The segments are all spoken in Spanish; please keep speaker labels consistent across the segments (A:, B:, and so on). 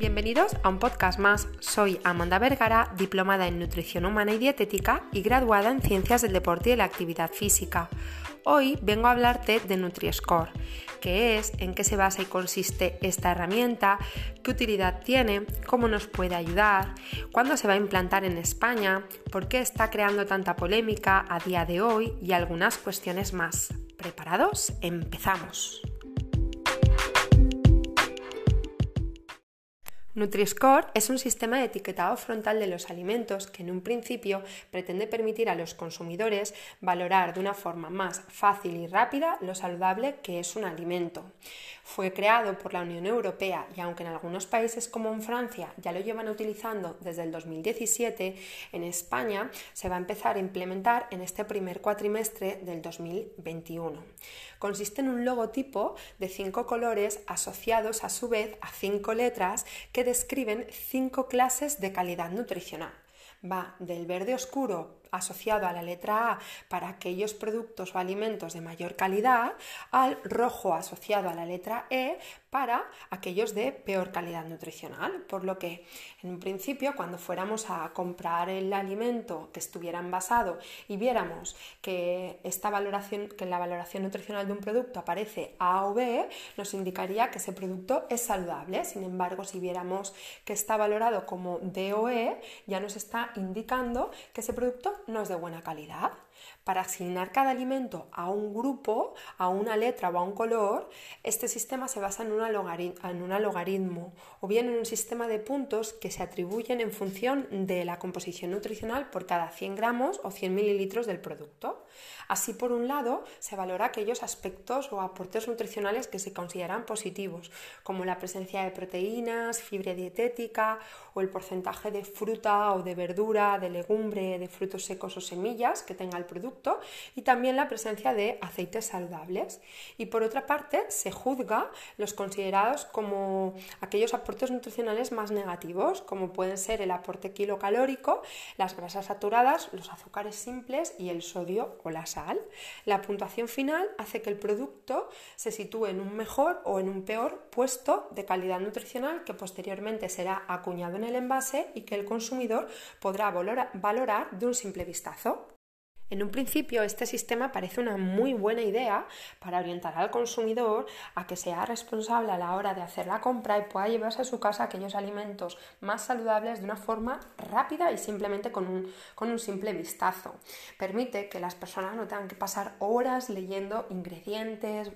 A: Bienvenidos a un podcast más. Soy Amanda Vergara, diplomada en nutrición humana y dietética y graduada en ciencias del deporte y de la actividad física. Hoy vengo a hablarte de NutriScore, qué es, en qué se basa y consiste esta herramienta, qué utilidad tiene, cómo nos puede ayudar, cuándo se va a implantar en España, por qué está creando tanta polémica a día de hoy y algunas cuestiones más. ¿Preparados? Empezamos. Nutri-Score es un sistema de etiquetado frontal de los alimentos que en un principio pretende permitir a los consumidores valorar de una forma más fácil y rápida lo saludable que es un alimento. Fue creado por la Unión Europea y aunque en algunos países como en Francia ya lo llevan utilizando desde el 2017, en España se va a empezar a implementar en este primer cuatrimestre del 2021. Consiste en un logotipo de cinco colores asociados a su vez a cinco letras que describen cinco clases de calidad nutricional. Va del verde oscuro asociado a la letra A para aquellos productos o alimentos de mayor calidad, al rojo asociado a la letra E para aquellos de peor calidad nutricional. Por lo que, en un principio, cuando fuéramos a comprar el alimento que estuviera envasado y viéramos que, esta valoración, que la valoración nutricional de un producto aparece A o B, nos indicaría que ese producto es saludable. Sin embargo, si viéramos que está valorado como D o E, ya nos está indicando que ese producto no es de buena calidad. Para asignar cada alimento a un grupo, a una letra o a un color, este sistema se basa en, un logaritmo o bien en un sistema de puntos que se atribuyen en función de la composición nutricional por cada 100 gramos o 100 mililitros del producto. Así, por un lado, se valora aquellos aspectos o aportes nutricionales que se consideran positivos, como la presencia de proteínas, fibra dietética o el porcentaje de fruta o de verdura, de legumbre, de frutos secos o semillas que tenga el producto y también la presencia de aceites saludables. Y por otra parte, se juzga los considerados como aquellos aportes nutricionales más negativos, como pueden ser el aporte kilocalórico, las grasas saturadas, los azúcares simples y el sodio o la sal. La puntuación final hace que el producto se sitúe en un mejor o en un peor puesto de calidad nutricional que posteriormente será acuñado en el envase y que el consumidor podrá valorar de un simple vistazo. En un principio, este sistema parece una muy buena idea para orientar al consumidor a que sea responsable a la hora de hacer la compra y pueda llevarse a su casa aquellos alimentos más saludables de una forma rápida y simplemente con un, con un simple vistazo. Permite que las personas no tengan que pasar horas leyendo ingredientes,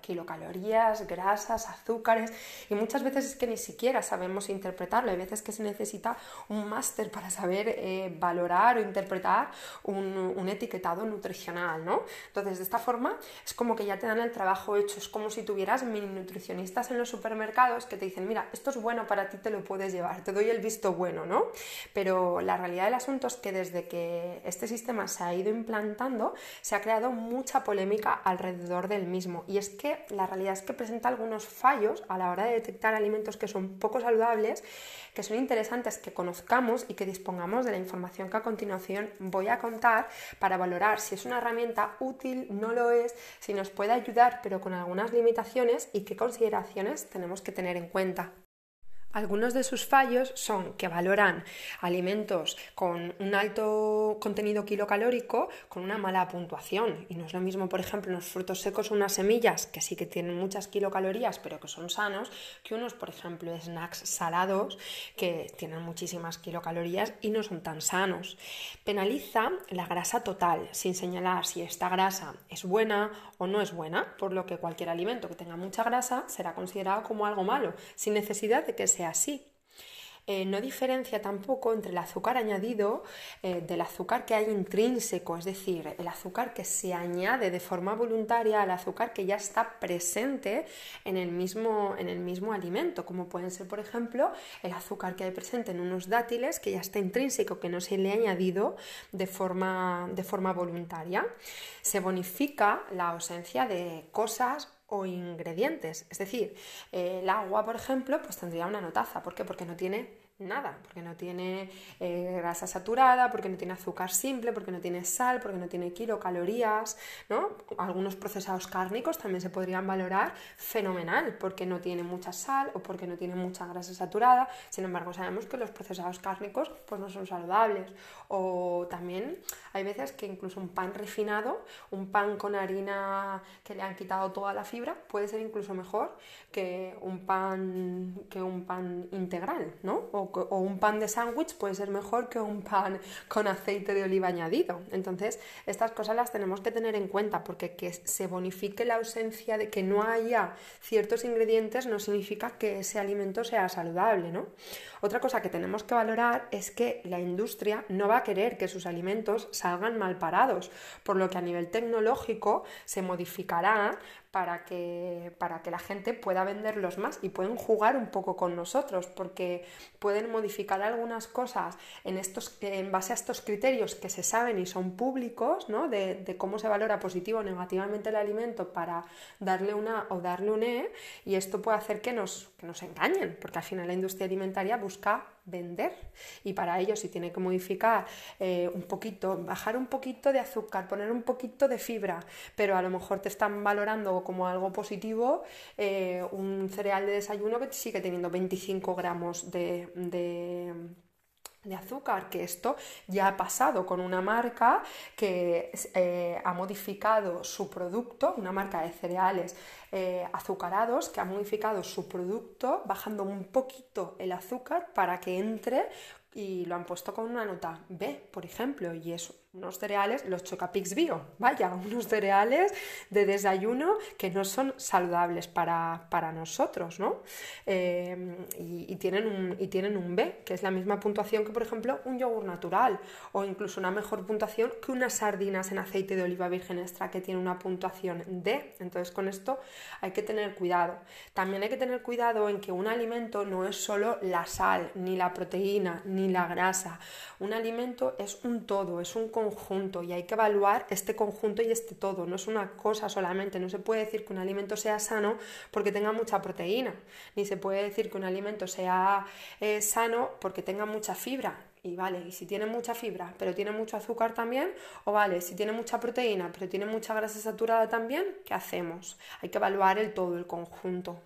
A: kilocalorías, grasas, azúcares y muchas veces es que ni siquiera sabemos interpretarlo. Hay veces que se necesita un máster para saber eh, valorar o interpretar un, etiquetado nutricional, ¿no? Entonces, de esta forma es como que ya te dan el trabajo hecho. Es como si tuvieras mini nutricionistas en los supermercados que te dicen, mira, esto es bueno para ti, te lo puedes llevar, te doy el visto bueno, ¿no? Pero la realidad del asunto es que desde que este sistema se ha ido implantando, se ha creado mucha polémica alrededor del mismo es que la realidad es que presenta algunos fallos a la hora de detectar alimentos que son poco saludables, que son interesantes que conozcamos y que dispongamos de la información que a continuación voy a contar para valorar si es una herramienta útil, no lo es, si nos puede ayudar pero con algunas limitaciones y qué consideraciones tenemos que tener en cuenta. Algunos de sus fallos son que valoran alimentos con un alto contenido kilocalórico con una mala puntuación. Y no es lo mismo, por ejemplo, unos frutos secos o unas semillas que sí que tienen muchas kilocalorías pero que son sanos, que unos, por ejemplo, snacks salados que tienen muchísimas kilocalorías y no son tan sanos. Penaliza la grasa total sin señalar si esta grasa es buena o no es buena, por lo que cualquier alimento que tenga mucha grasa será considerado como algo malo, sin necesidad de que sea así. Eh, no diferencia tampoco entre el azúcar añadido eh, del azúcar que hay intrínseco, es decir, el azúcar que se añade de forma voluntaria al azúcar que ya está presente en el mismo, en el mismo alimento, como pueden ser, por ejemplo, el azúcar que hay presente en unos dátiles que ya está intrínseco, que no se le ha añadido de forma, de forma voluntaria. Se bonifica la ausencia de cosas o ingredientes. Es decir, el agua, por ejemplo, pues tendría una notaza. ¿Por qué? Porque no tiene nada, porque no tiene eh, grasa saturada, porque no tiene azúcar simple, porque no tiene sal, porque no tiene kilocalorías, ¿no? Algunos procesados cárnicos también se podrían valorar fenomenal, porque no tiene mucha sal o porque no tiene mucha grasa saturada. Sin embargo, sabemos que los procesados cárnicos pues no son saludables. O también hay veces que incluso un pan refinado, un pan con harina que le han quitado toda la fibra, puede ser incluso mejor que un pan que un pan integral, ¿no? Un pan de sándwich puede ser mejor que un pan con aceite de oliva añadido. Entonces, estas cosas las tenemos que tener en cuenta porque que se bonifique la ausencia de que no haya ciertos ingredientes no significa que ese alimento sea saludable, ¿no? Otra cosa que tenemos que valorar es que la industria no va a querer que sus alimentos salgan mal parados, por lo que a nivel tecnológico se modificará para que, para que la gente pueda venderlos más y pueden jugar un poco con nosotros, porque pueden modificar algunas cosas en, estos, en base a estos criterios que se saben y son públicos, ¿no? de, cómo se valora positivo o negativamente el alimento para darle una o darle un E, y esto puede hacer que nos, que nos engañen, porque al final la industria alimentaria busca vender. Y para ello si tiene que modificar eh, un poquito, bajar un poquito de azúcar, poner un poquito de fibra, pero a lo mejor te están valorando como algo positivo eh, un cereal de desayuno que sigue teniendo 25 gramos de de azúcar, que esto ya ha pasado con una marca que eh, ha modificado su producto, una marca de cereales eh, azucarados, que ha modificado su producto bajando un poquito el azúcar para que entre y lo han puesto con una nota B, por ejemplo, y es unos cereales, los Chocapix Bio, vaya, unos cereales de desayuno que no son saludables para, nosotros, ¿no? Eh, y, tienen un, y tienen un B, que es la misma puntuación que, por ejemplo, un yogur natural, o incluso una mejor puntuación que unas sardinas en aceite de oliva virgen extra, que tiene una puntuación D. Entonces, con esto hay que tener cuidado. También hay que tener cuidado en que un alimento no es solo la sal, ni la proteína, ni la grasa. Un alimento es un todo, es un conjunto y hay que evaluar este conjunto y este todo. No es una cosa solamente. No se puede decir que un alimento sea sano porque tenga mucha proteína, ni se puede decir que un alimento sea eh, sano porque tenga mucha fibra y vale, y si tiene mucha fibra, pero tiene mucho azúcar también, o vale, si tiene mucha proteína, pero tiene mucha grasa saturada también, ¿qué hacemos? Hay que evaluar el todo, el conjunto.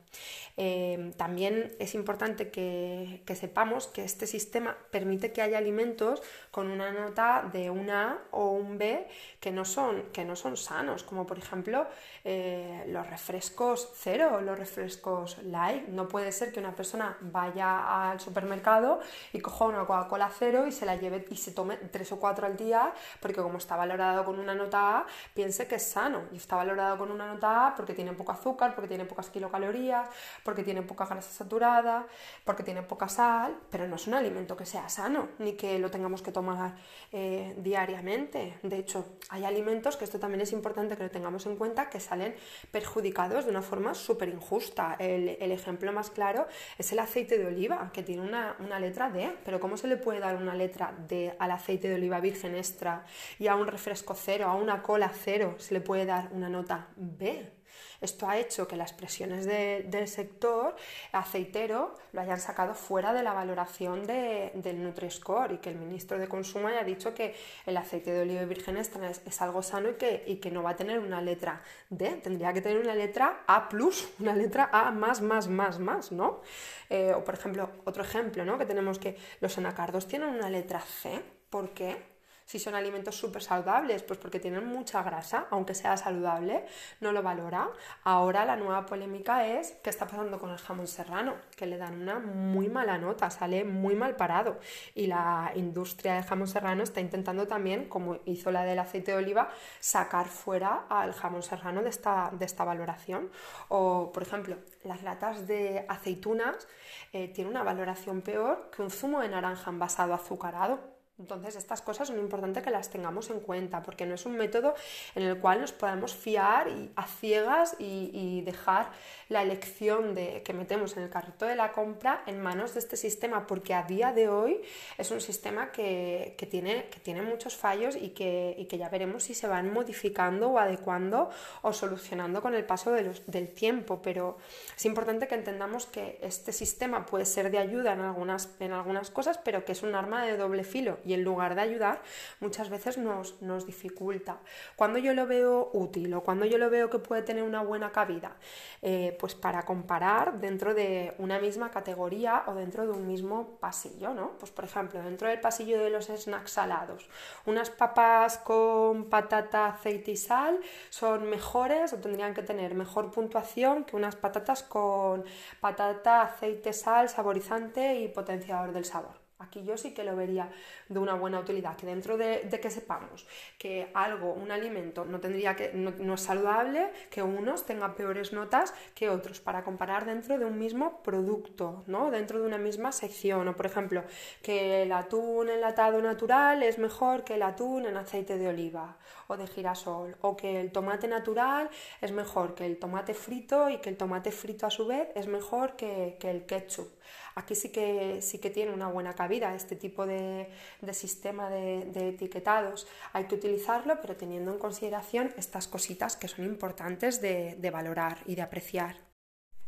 A: Eh, también es importante que, sepamos que este sistema permite que haya alimentos con una nota de una A o un B que no son, que no son sanos, como por ejemplo eh, los refrescos cero, los refrescos light. No puede ser que una persona vaya al supermercado y coja una Coca-Cola cero y se la lleve y se tome tres o cuatro al día, porque como está valorado con una nota A, piense que es sano. Y está valorado con una nota A porque tiene poco azúcar, porque tiene pocas kilocalorías, porque tiene poca grasa saturada, porque tiene poca sal, pero no es un alimento que sea sano, ni que lo tengamos que tomar eh, diariamente. De hecho, hay alimentos, que esto también es importante que lo tengamos en cuenta, que salen perjudicados de una forma súper injusta. El, ejemplo más claro es el aceite de oliva, que tiene una, una letra D, pero ¿cómo se le puede dar una letra D al aceite de oliva virgen extra y a un refresco cero, a una cola cero, se le puede dar una nota B? Esto ha hecho que las presiones del sector aceitero lo hayan sacado fuera de la valoración del Nutri-Score y que el ministro de Consumo haya dicho que el aceite de oliva virgen extra es, algo sano y que, y que, no va a tener una letra D, tendría que tener una letra A+, una letra A más, más, más, más, ¿no? Eh, o por ejemplo, otro ejemplo, ¿no? Que tenemos que los anacardos tienen una letra C, ¿por qué? Si son alimentos súper saludables, pues porque tienen mucha grasa, aunque sea saludable, no lo valora. Ahora la nueva polémica es qué está pasando con el jamón serrano, que le dan una muy mala nota, sale muy mal parado. Y la industria del jamón serrano está intentando también, como hizo la del aceite de oliva, sacar fuera al jamón serrano de esta, de esta valoración. O, por ejemplo, las latas de aceitunas eh, tienen una valoración peor que un zumo de naranja envasado azucarado Entonces, estas cosas son importantes que las tengamos en cuenta, porque no es un método en el cual nos podemos fiar a ciegas y, dejar la elección de, que metemos en el carrito de la compra en manos de este sistema, porque a día de hoy es un sistema que, tiene, que tiene, muchos fallos y que, que, ya veremos si se van modificando o adecuando o solucionando con el paso del tiempo. Pero es importante que entendamos que este sistema puede ser de ayuda en algunas, en algunas cosas, pero que es un arma de doble filo y en lugar de ayudar muchas veces nos, dificulta. Cuando yo lo veo útil o cuando yo lo veo que puede tener una buena cabida, eh, pues para comparar dentro de una misma categoría o dentro de un mismo pasillo, ¿no? Pues por ejemplo, dentro del pasillo de los snacks salados, unas papas con patata, aceite y sal son mejores o tendrían que tener mejor puntuación que unas patatas con patata, aceite, sal, saborizante y potenciador del sabor. Aquí yo sí que lo vería de una buena utilidad, que dentro de, que sepamos que algo, un alimento, no, tendría que, no, es saludable, que unos tengan peores notas que otros, para comparar dentro de un mismo producto, ¿no? dentro de una misma sección. O por ejemplo, que el atún enlatado natural es mejor que el atún en aceite de oliva o de girasol, o que el tomate natural es mejor que el tomate frito y que el tomate frito a su vez es mejor que, que el ketchup. Aquí sí que, sí que tiene una buena cabida este tipo de, sistema de, etiquetados. Hay que utilizarlo, pero teniendo en consideración estas cositas que son importantes de valorar y de apreciar.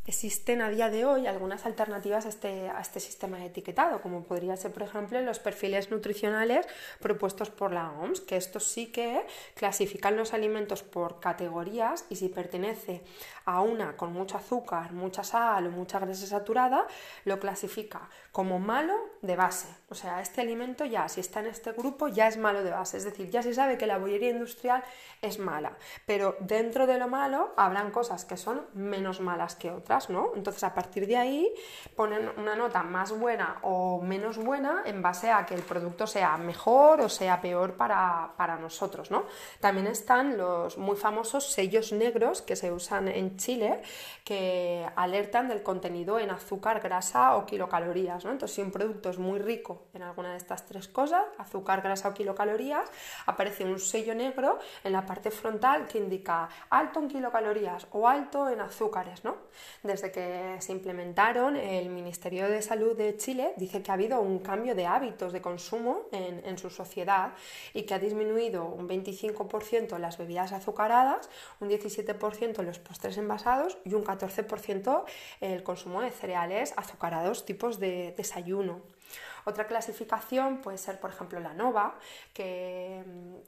A: Existen a día de hoy algunas alternativas a este, a este, sistema de etiquetado, como podría ser, por ejemplo, los perfiles nutricionales propuestos por la OMS, que estos sí que clasifican los alimentos por categorías y si pertenece a una con mucho azúcar, mucha sal o mucha grasa saturada, lo clasifica como malo de base. O sea, este alimento ya, si está en este grupo, ya es malo de base. Es decir, ya se sabe que la bollería industrial es mala, pero dentro de lo malo habrán cosas que son menos malas que otras, ¿no? Entonces, a partir de ahí ponen una nota más buena o menos buena en base a que el producto sea mejor o sea peor para, para nosotros, ¿no? También están los muy famosos sellos negros que se usan en Chile que alertan del contenido en azúcar, grasa o kilocalorías. Entonces, si un producto es muy rico en alguna de estas tres cosas, azúcar, grasa o kilocalorías, aparece un sello negro en la parte frontal que indica alto en kilocalorías o alto en azúcares. ¿no? Desde que se implementaron, el Ministerio de Salud de Chile dice que ha habido un cambio de hábitos de consumo en, en su sociedad y que ha disminuido un 25% las bebidas azucaradas, un 17% los postres envasados y un 14% el consumo de cereales azucarados tipos de desayuno. Otra clasificación puede ser, por ejemplo, la NOVA, que,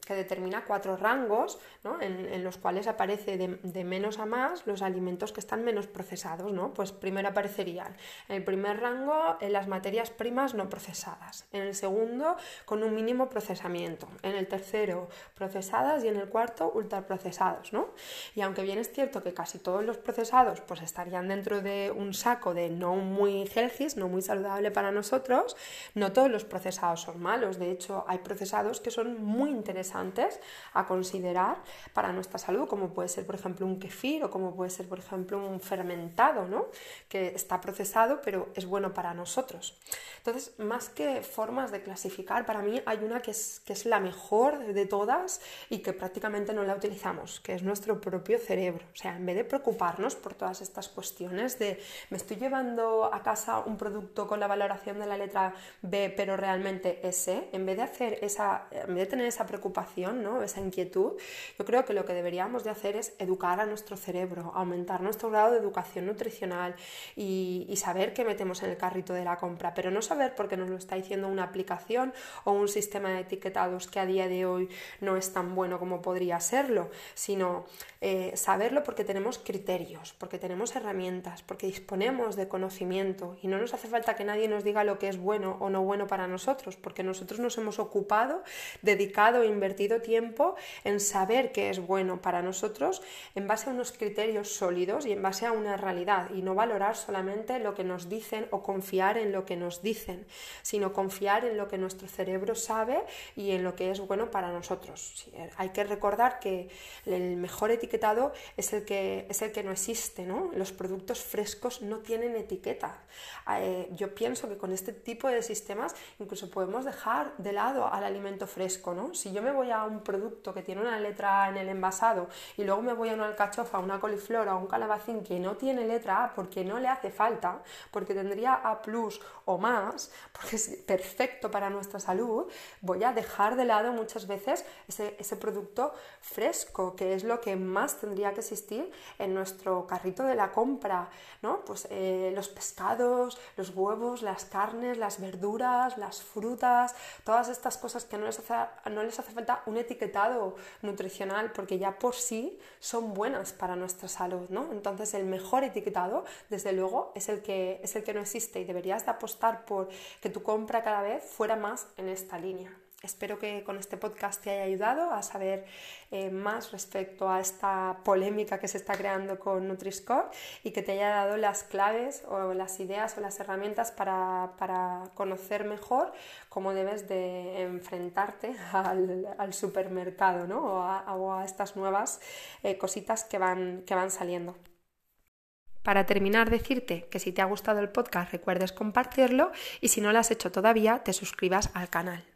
A: determina cuatro rangos en, los cuales aparece de, menos a más los alimentos que están menos procesados. ¿no? Pues primero aparecerían en el primer rango en las materias primas no procesadas, en el segundo con un mínimo procesamiento, en el tercero procesadas y en el cuarto ultraprocesados. ¿no? Y aunque bien es cierto que casi todos los procesados pues, estarían dentro de un saco de no muy healthy, no muy saludable para nosotros, no todos los procesados son malos, de hecho hay procesados que son muy interesantes a considerar para nuestra salud, como puede ser por ejemplo un kefir o como puede ser por ejemplo un fermentado, ¿no? que está procesado pero es bueno para nosotros. Entonces, más que formas de clasificar, para mí hay una que es, que es la mejor de todas y que prácticamente no la utilizamos, que es nuestro propio cerebro. O sea, en vez de preocuparnos por todas estas cuestiones de me estoy llevando a casa un producto con la valoración de la letra B, pero realmente ese, en vez de hacer esa, en vez de tener esa preocupación, ¿no? esa inquietud, yo creo que lo que deberíamos de hacer es educar a nuestro cerebro, aumentar nuestro grado de educación nutricional y, saber qué metemos en el carrito de la compra, pero no saber porque nos lo está diciendo una aplicación o un sistema de etiquetados que a día de hoy no es tan bueno como podría serlo, sino eh, saberlo porque tenemos criterios, porque tenemos herramientas, porque disponemos de conocimiento y no nos hace falta que nadie nos diga lo que es bueno o no bueno para nosotros, porque nosotros nos hemos ocupado, dedicado e invertido tiempo en saber qué es bueno para nosotros en base a unos criterios sólidos y en base a una realidad y no valorar solamente lo que nos dicen o confiar en lo que nos dicen, sino confiar en lo que nuestro cerebro sabe y en lo que es bueno para nosotros. Hay que recordar que el mejor etiquetado es el que, es el que no existe, ¿no? Los productos frescos no tienen etiqueta. Eh, yo pienso que con este tipo tipo de incluso podemos dejar de lado al alimento fresco, ¿no? Si yo me voy a un producto que tiene una letra en el envasado y luego me voy a una alcachofa, una coliflor o un calabacín que no tiene letra A porque no le hace falta, porque tendría A plus o más, porque es perfecto para nuestra salud, voy a dejar de lado muchas veces ese, ese producto fresco, que es lo que más tendría que existir en nuestro carrito de la compra, ¿no? Pues eh, los pescados, los huevos, las carnes, las verduras, las frutas, todas estas cosas que no les hace, no les hace falta un etiquetado nutricional porque ya por sí son buenas para nuestra salud, ¿no? Entonces el mejor etiquetado, desde luego, es el que, es el que no existe y deberías de apostar por que tu compra cada vez fuera más en esta línea. Espero que con este podcast te haya ayudado a saber eh, más respecto a esta polémica que se está creando con Nutri-Score y que te haya dado las claves o las ideas o las herramientas para, conocer mejor cómo debes de enfrentarte al, supermercado ¿no? o, a, estas nuevas eh, cositas que van, que van saliendo. Para terminar, decirte que si te ha gustado el podcast recuerdes compartirlo y si no lo has hecho todavía, te suscribas al canal.